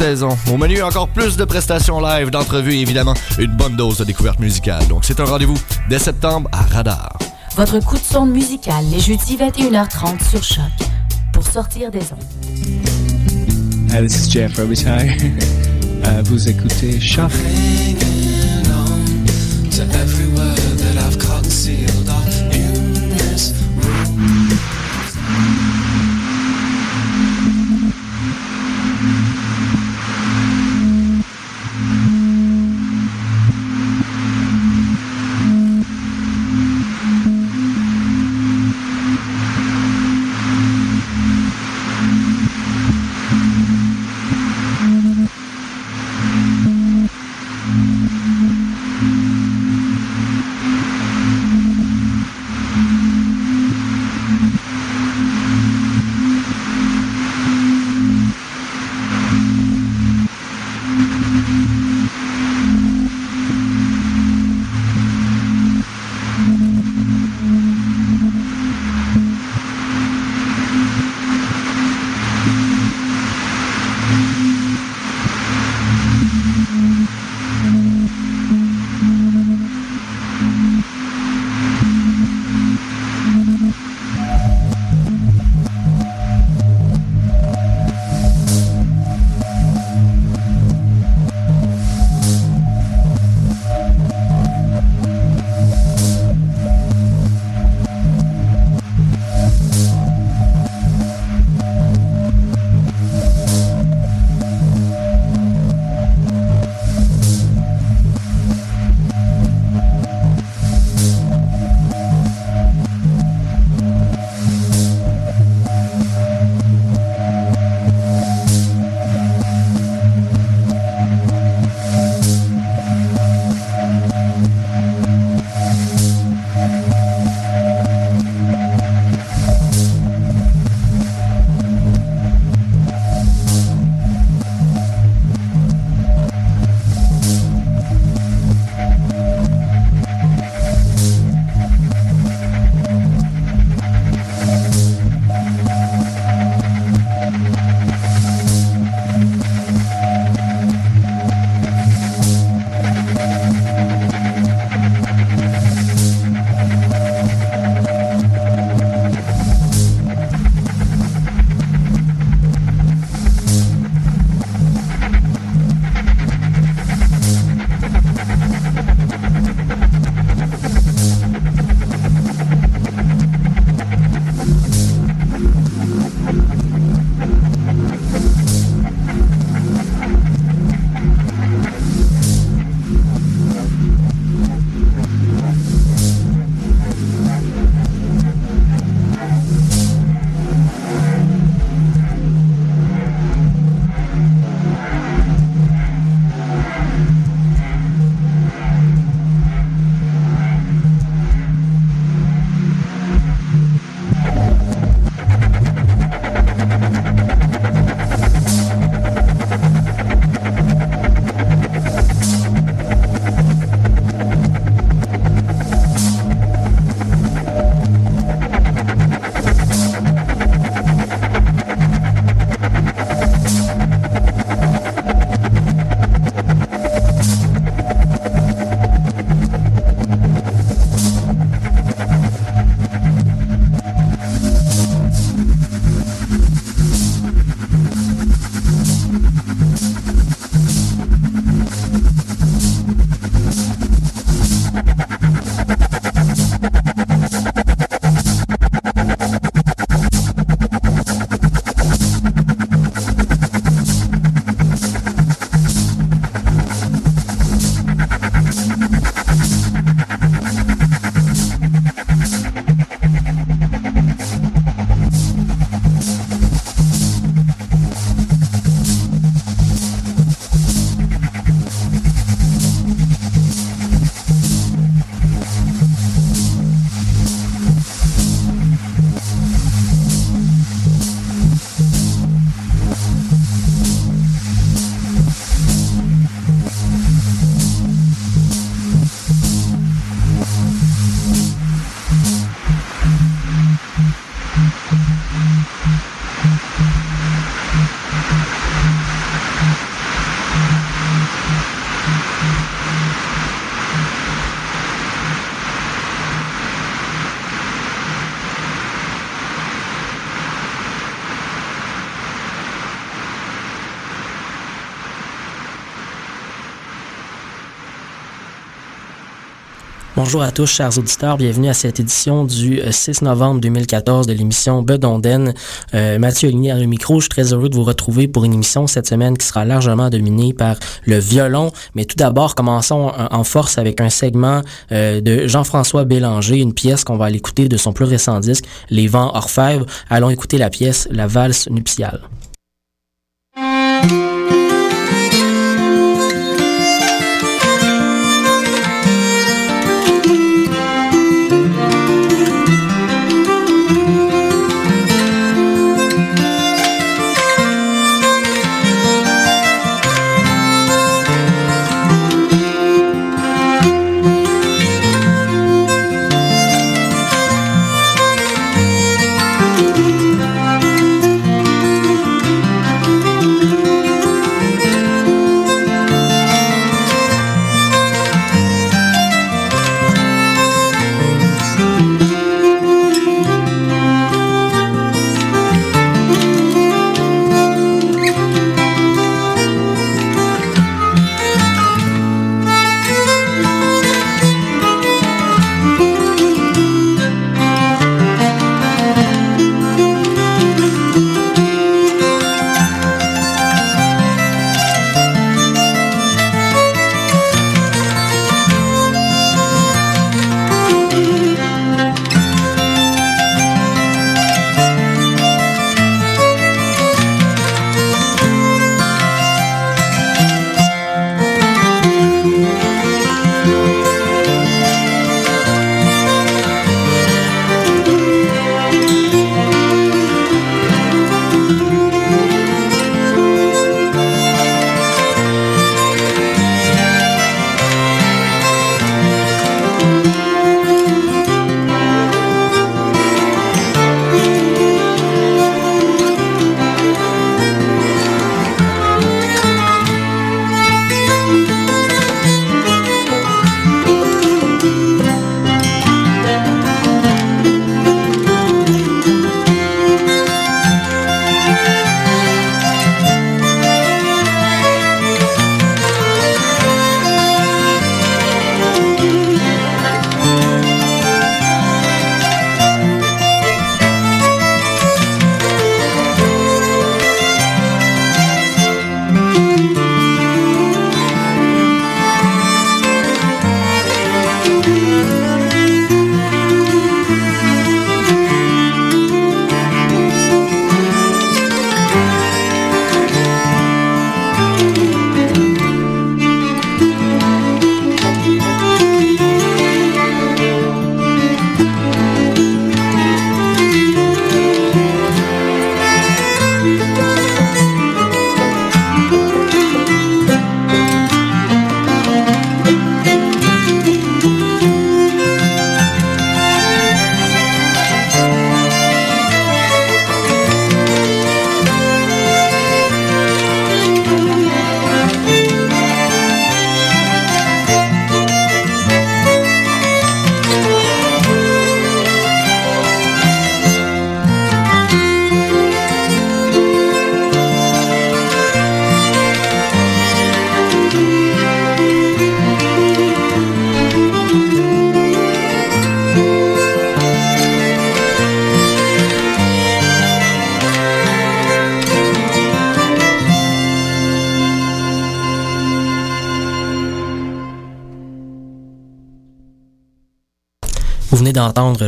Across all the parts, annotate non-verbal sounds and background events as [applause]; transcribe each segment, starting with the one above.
saison. Au menu, encore plus de prestations live, d'entrevues et évidemment une bonne dose de découverte musicale. Donc c'est un rendez-vous dès septembre à Radar. Votre coup de sonde musical les jeudis 21h30 sur Choc pour sortir des ondes. Hi, this is Jeff Robitaille. [laughs] uh, vous écoutez Choc. Bonjour à tous, chers auditeurs. Bienvenue à cette édition du 6 novembre 2014 de l'émission Bedonden. Euh, Mathieu Ligny à le micro. Je suis très heureux de vous retrouver pour une émission cette semaine qui sera largement dominée par le violon. Mais tout d'abord, commençons en force avec un segment euh, de Jean-François Bélanger, une pièce qu'on va aller écouter de son plus récent disque, Les Vents Orfèvres. Allons écouter la pièce La valse nuptiale.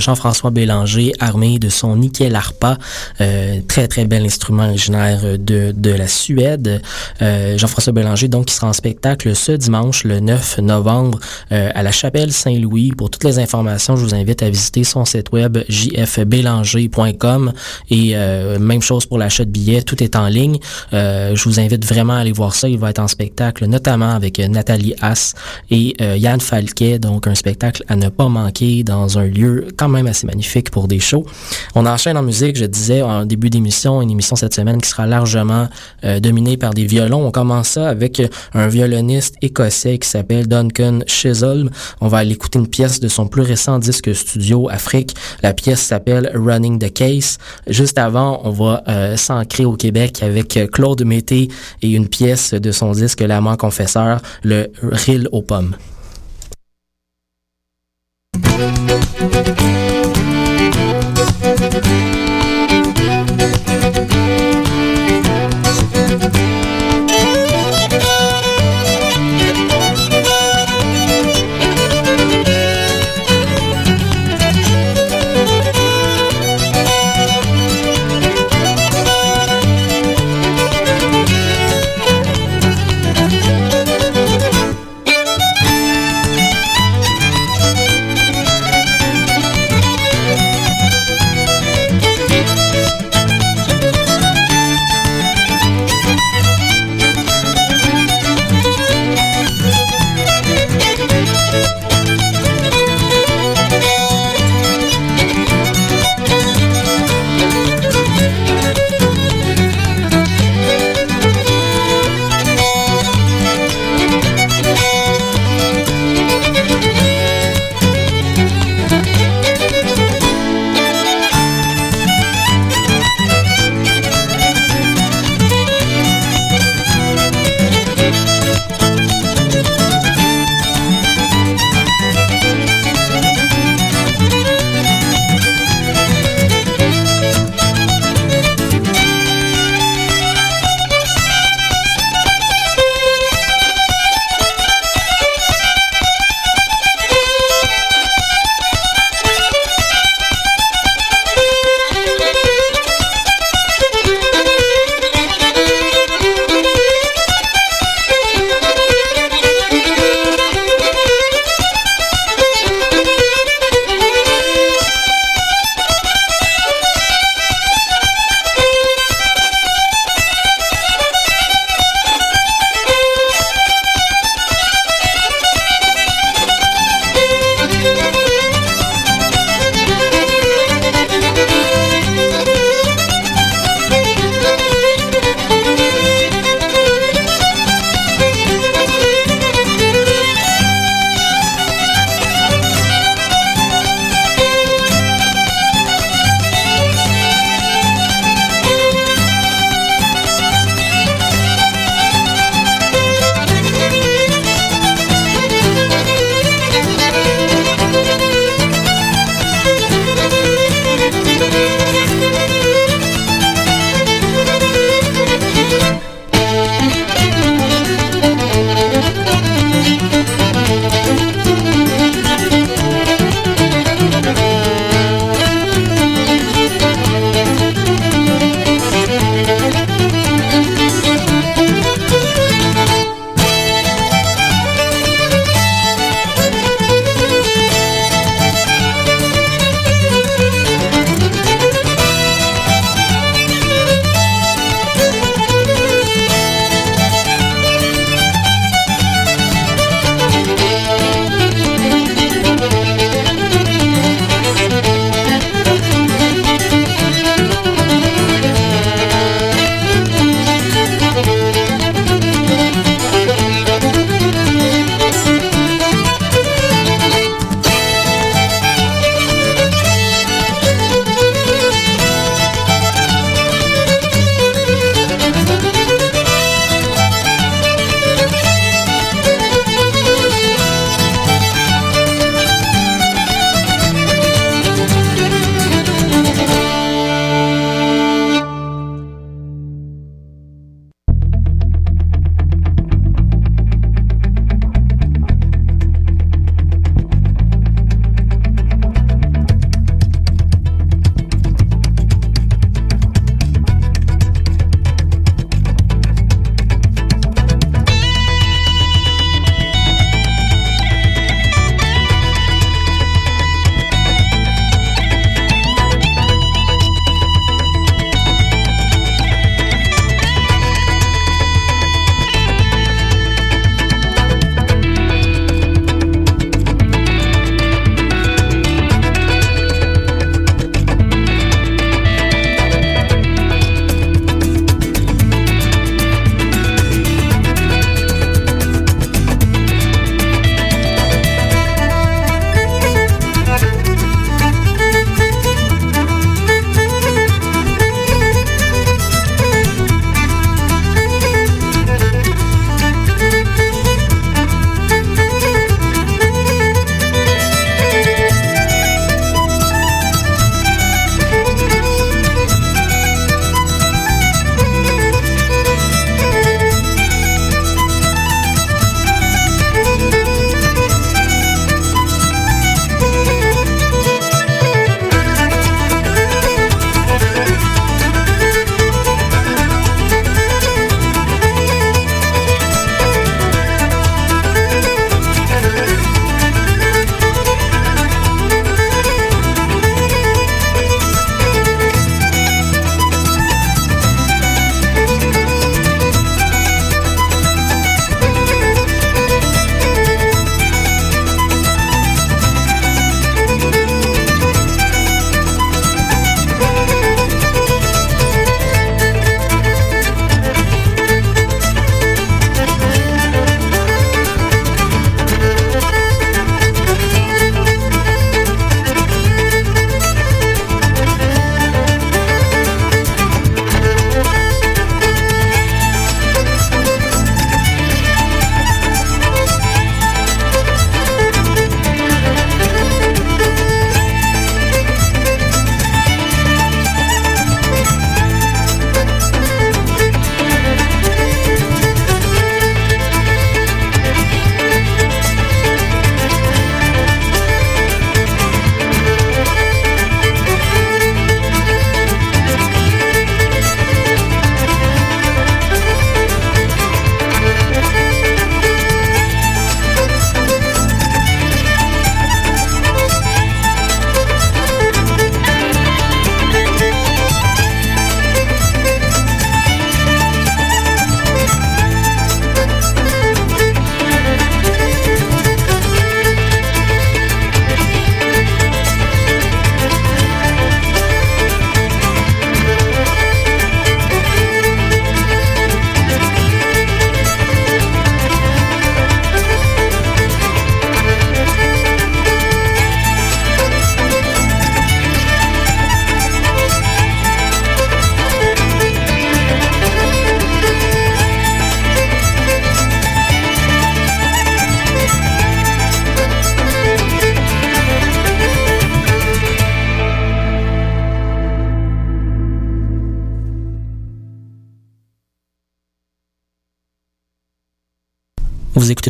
Jean-François Bélanger armé de son nickel arpa, euh, très très bel instrument originaire de, de la Suède. Euh, Jean-François Bélanger donc qui sera en spectacle ce dimanche le 9 novembre euh, à la Chapelle Saint-Louis. Pour toutes les informations, je vous invite à visiter son site web jfbélanger.com et euh, même chose pour l'achat de billets, tout est en ligne. Euh, je vous invite vraiment à aller voir ça. Il va être en spectacle notamment avec Nathalie Haas et Yann Falquet, donc un spectacle à ne pas manquer dans un lieu même assez magnifique pour des shows. On enchaîne en musique, je disais en début d'émission, une émission cette semaine qui sera largement euh, dominée par des violons. On commence ça avec un violoniste écossais qui s'appelle Duncan Chisholm. On va aller écouter une pièce de son plus récent disque studio Afrique. La pièce s'appelle Running the Case. Juste avant, on va euh, s'ancrer au Québec avec Claude Mété et une pièce de son disque L'amant confesseur, le Rille aux pommes.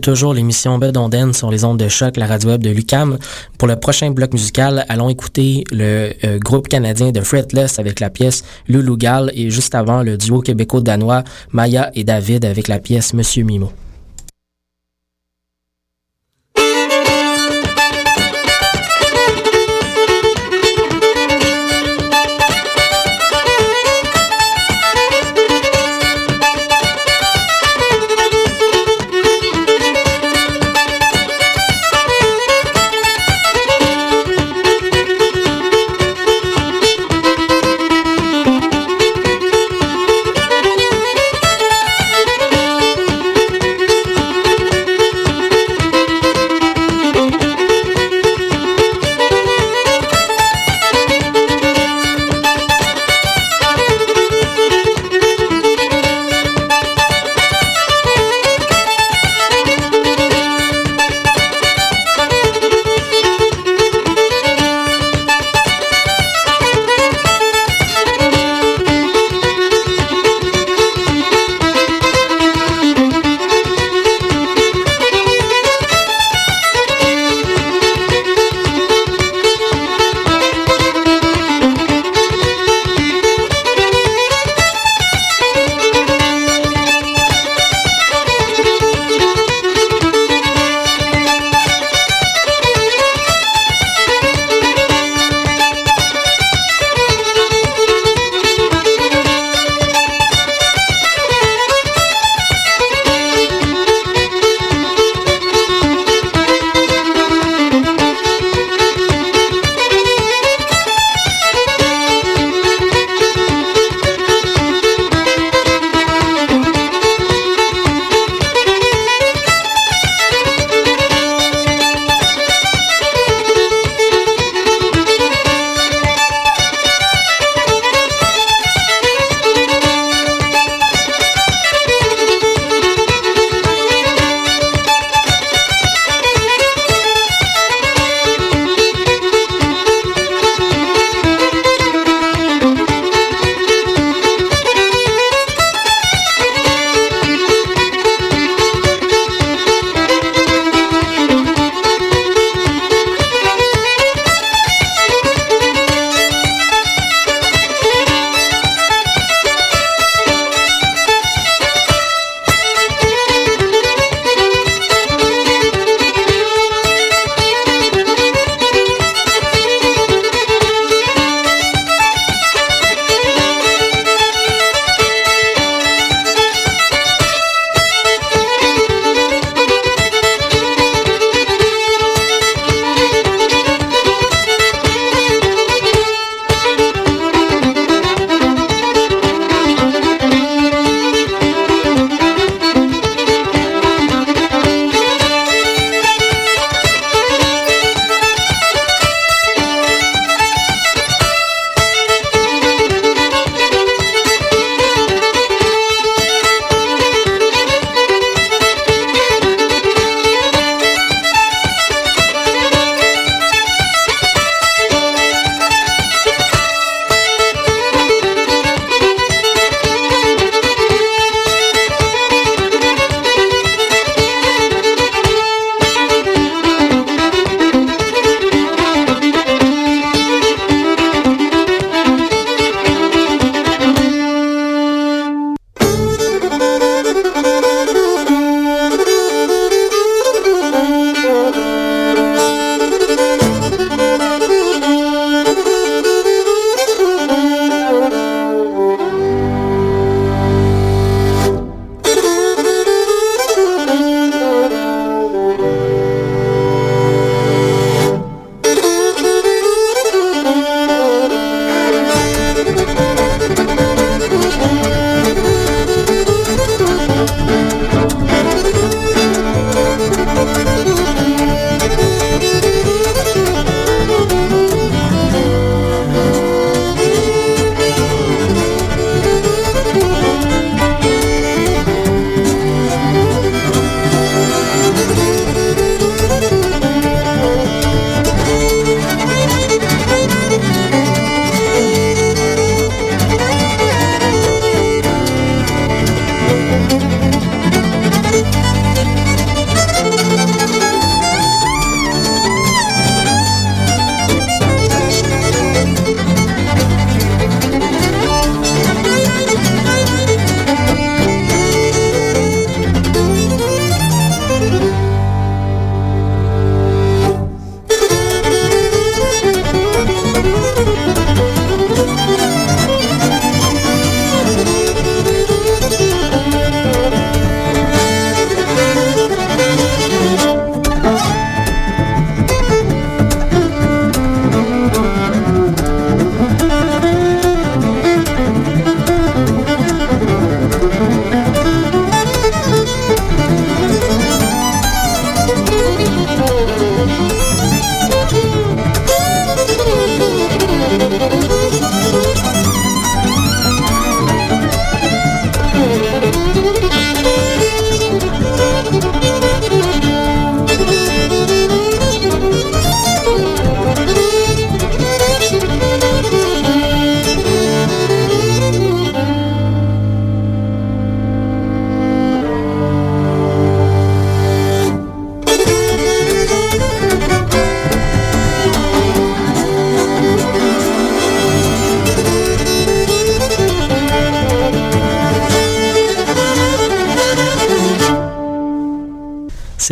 Toujours l'émission Bedonden sur les ondes de choc, la radio web de Lucam. Pour le prochain bloc musical, allons écouter le euh, groupe canadien de Fretless avec la pièce Gal et juste avant le duo québéco-danois Maya et David avec la pièce Monsieur Mimo.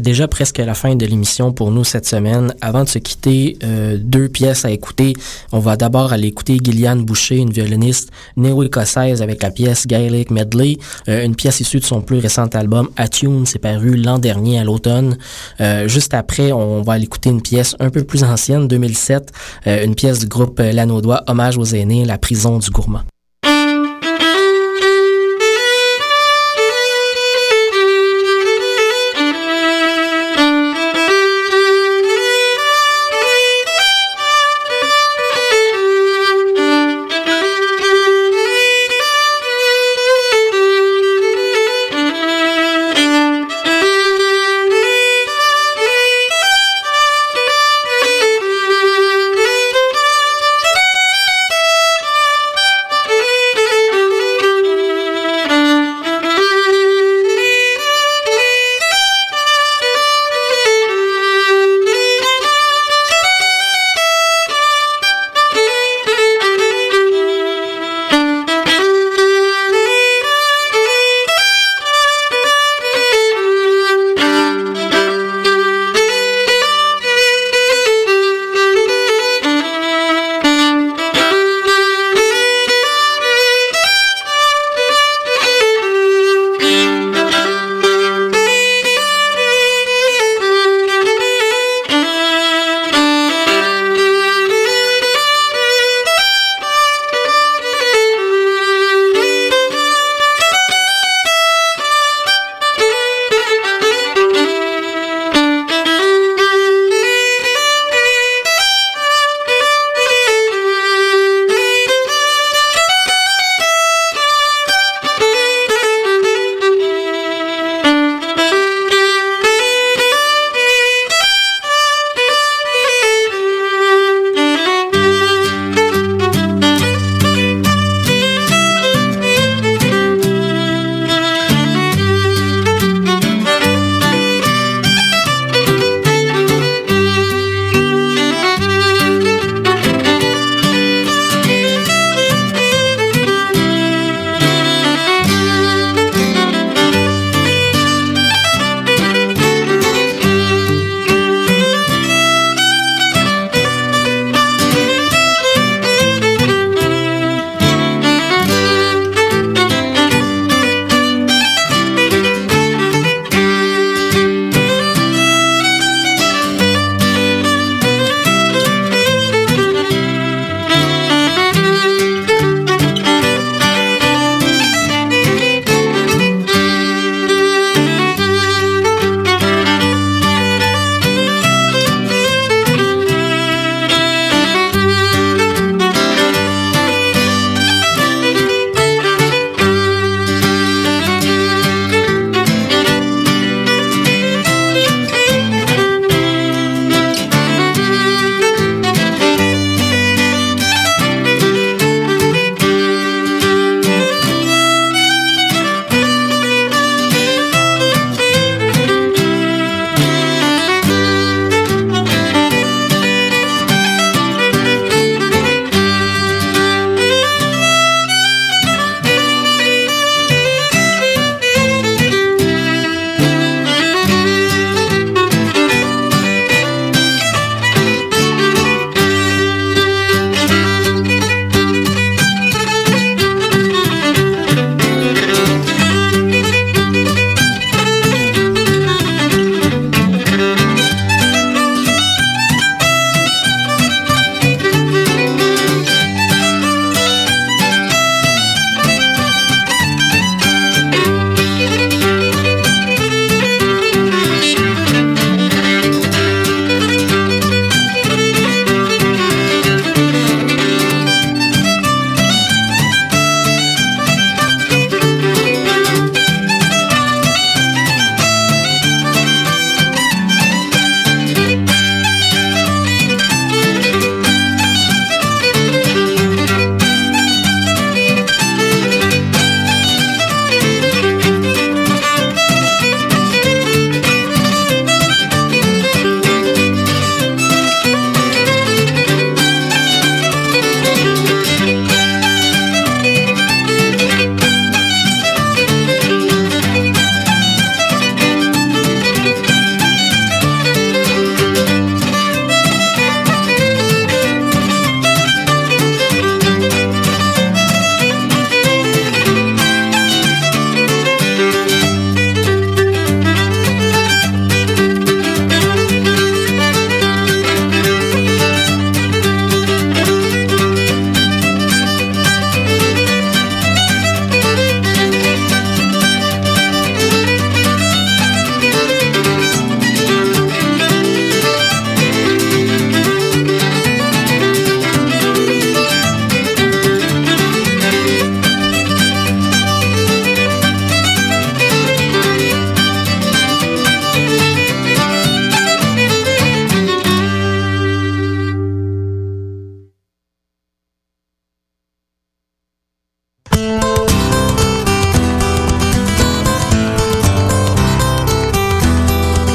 C'est déjà presque la fin de l'émission pour nous cette semaine. Avant de se quitter, euh, deux pièces à écouter. On va d'abord aller écouter Gilliane Boucher, une violoniste néo-écossaise avec la pièce Gaelic Medley, euh, une pièce issue de son plus récent album Attune, c'est paru l'an dernier à l'automne. Euh, juste après, on va aller écouter une pièce un peu plus ancienne, 2007, euh, une pièce du groupe Lanaudois, Hommage aux aînés, La prison du gourmand.